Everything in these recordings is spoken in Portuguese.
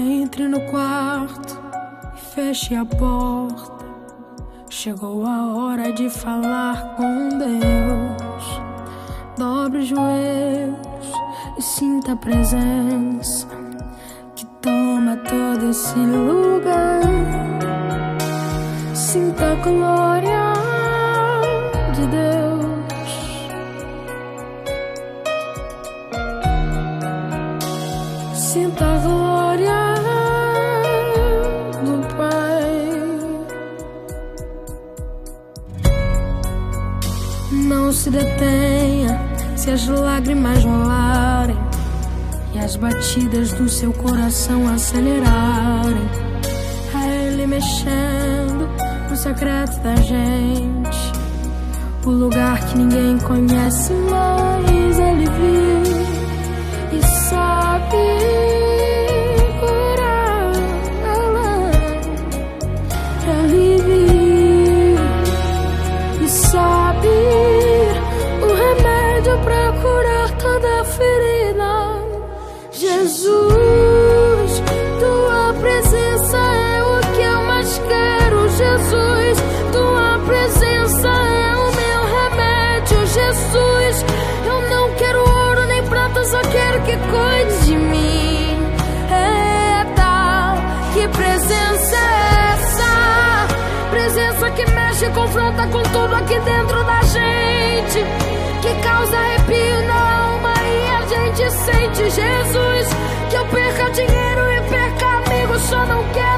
Entre no quarto e feche a porta. Chegou a hora de falar com Deus. Dobre os joelhos e sinta a presença que toma todo esse lugar. Sinta a glória de Deus. Se detenha se as lágrimas rolarem e as batidas do seu coração acelerarem. A Ele mexendo no secreto da gente, o lugar que ninguém conhece, mas Ele viu e sabe toda ferida. Jesus, tua presença é o que eu mais quero. Jesus, tua presença é o meu remédio. Jesus, eu não quero ouro nem prata, só quero que cuide de mim. Eita, que presença é essa? Presença que mexe e confronta com tudo aqui dentro da gente. Que causa arrepio na alma gente sente Jesus. Que eu perca dinheiro e perca amigos, só não quero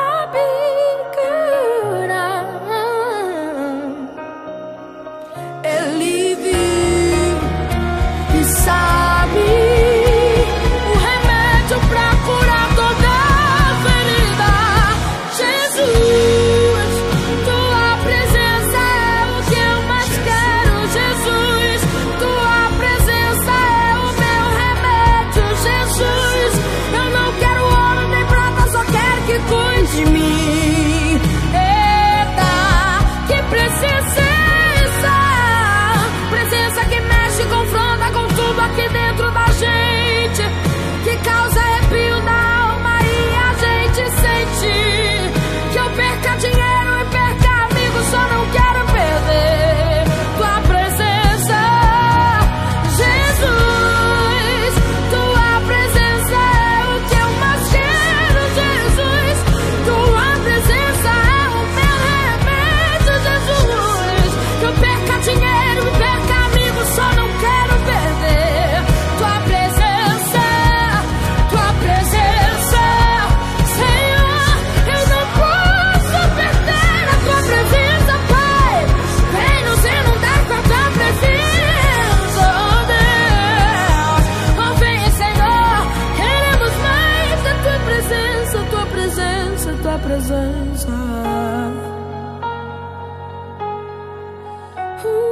Ooh.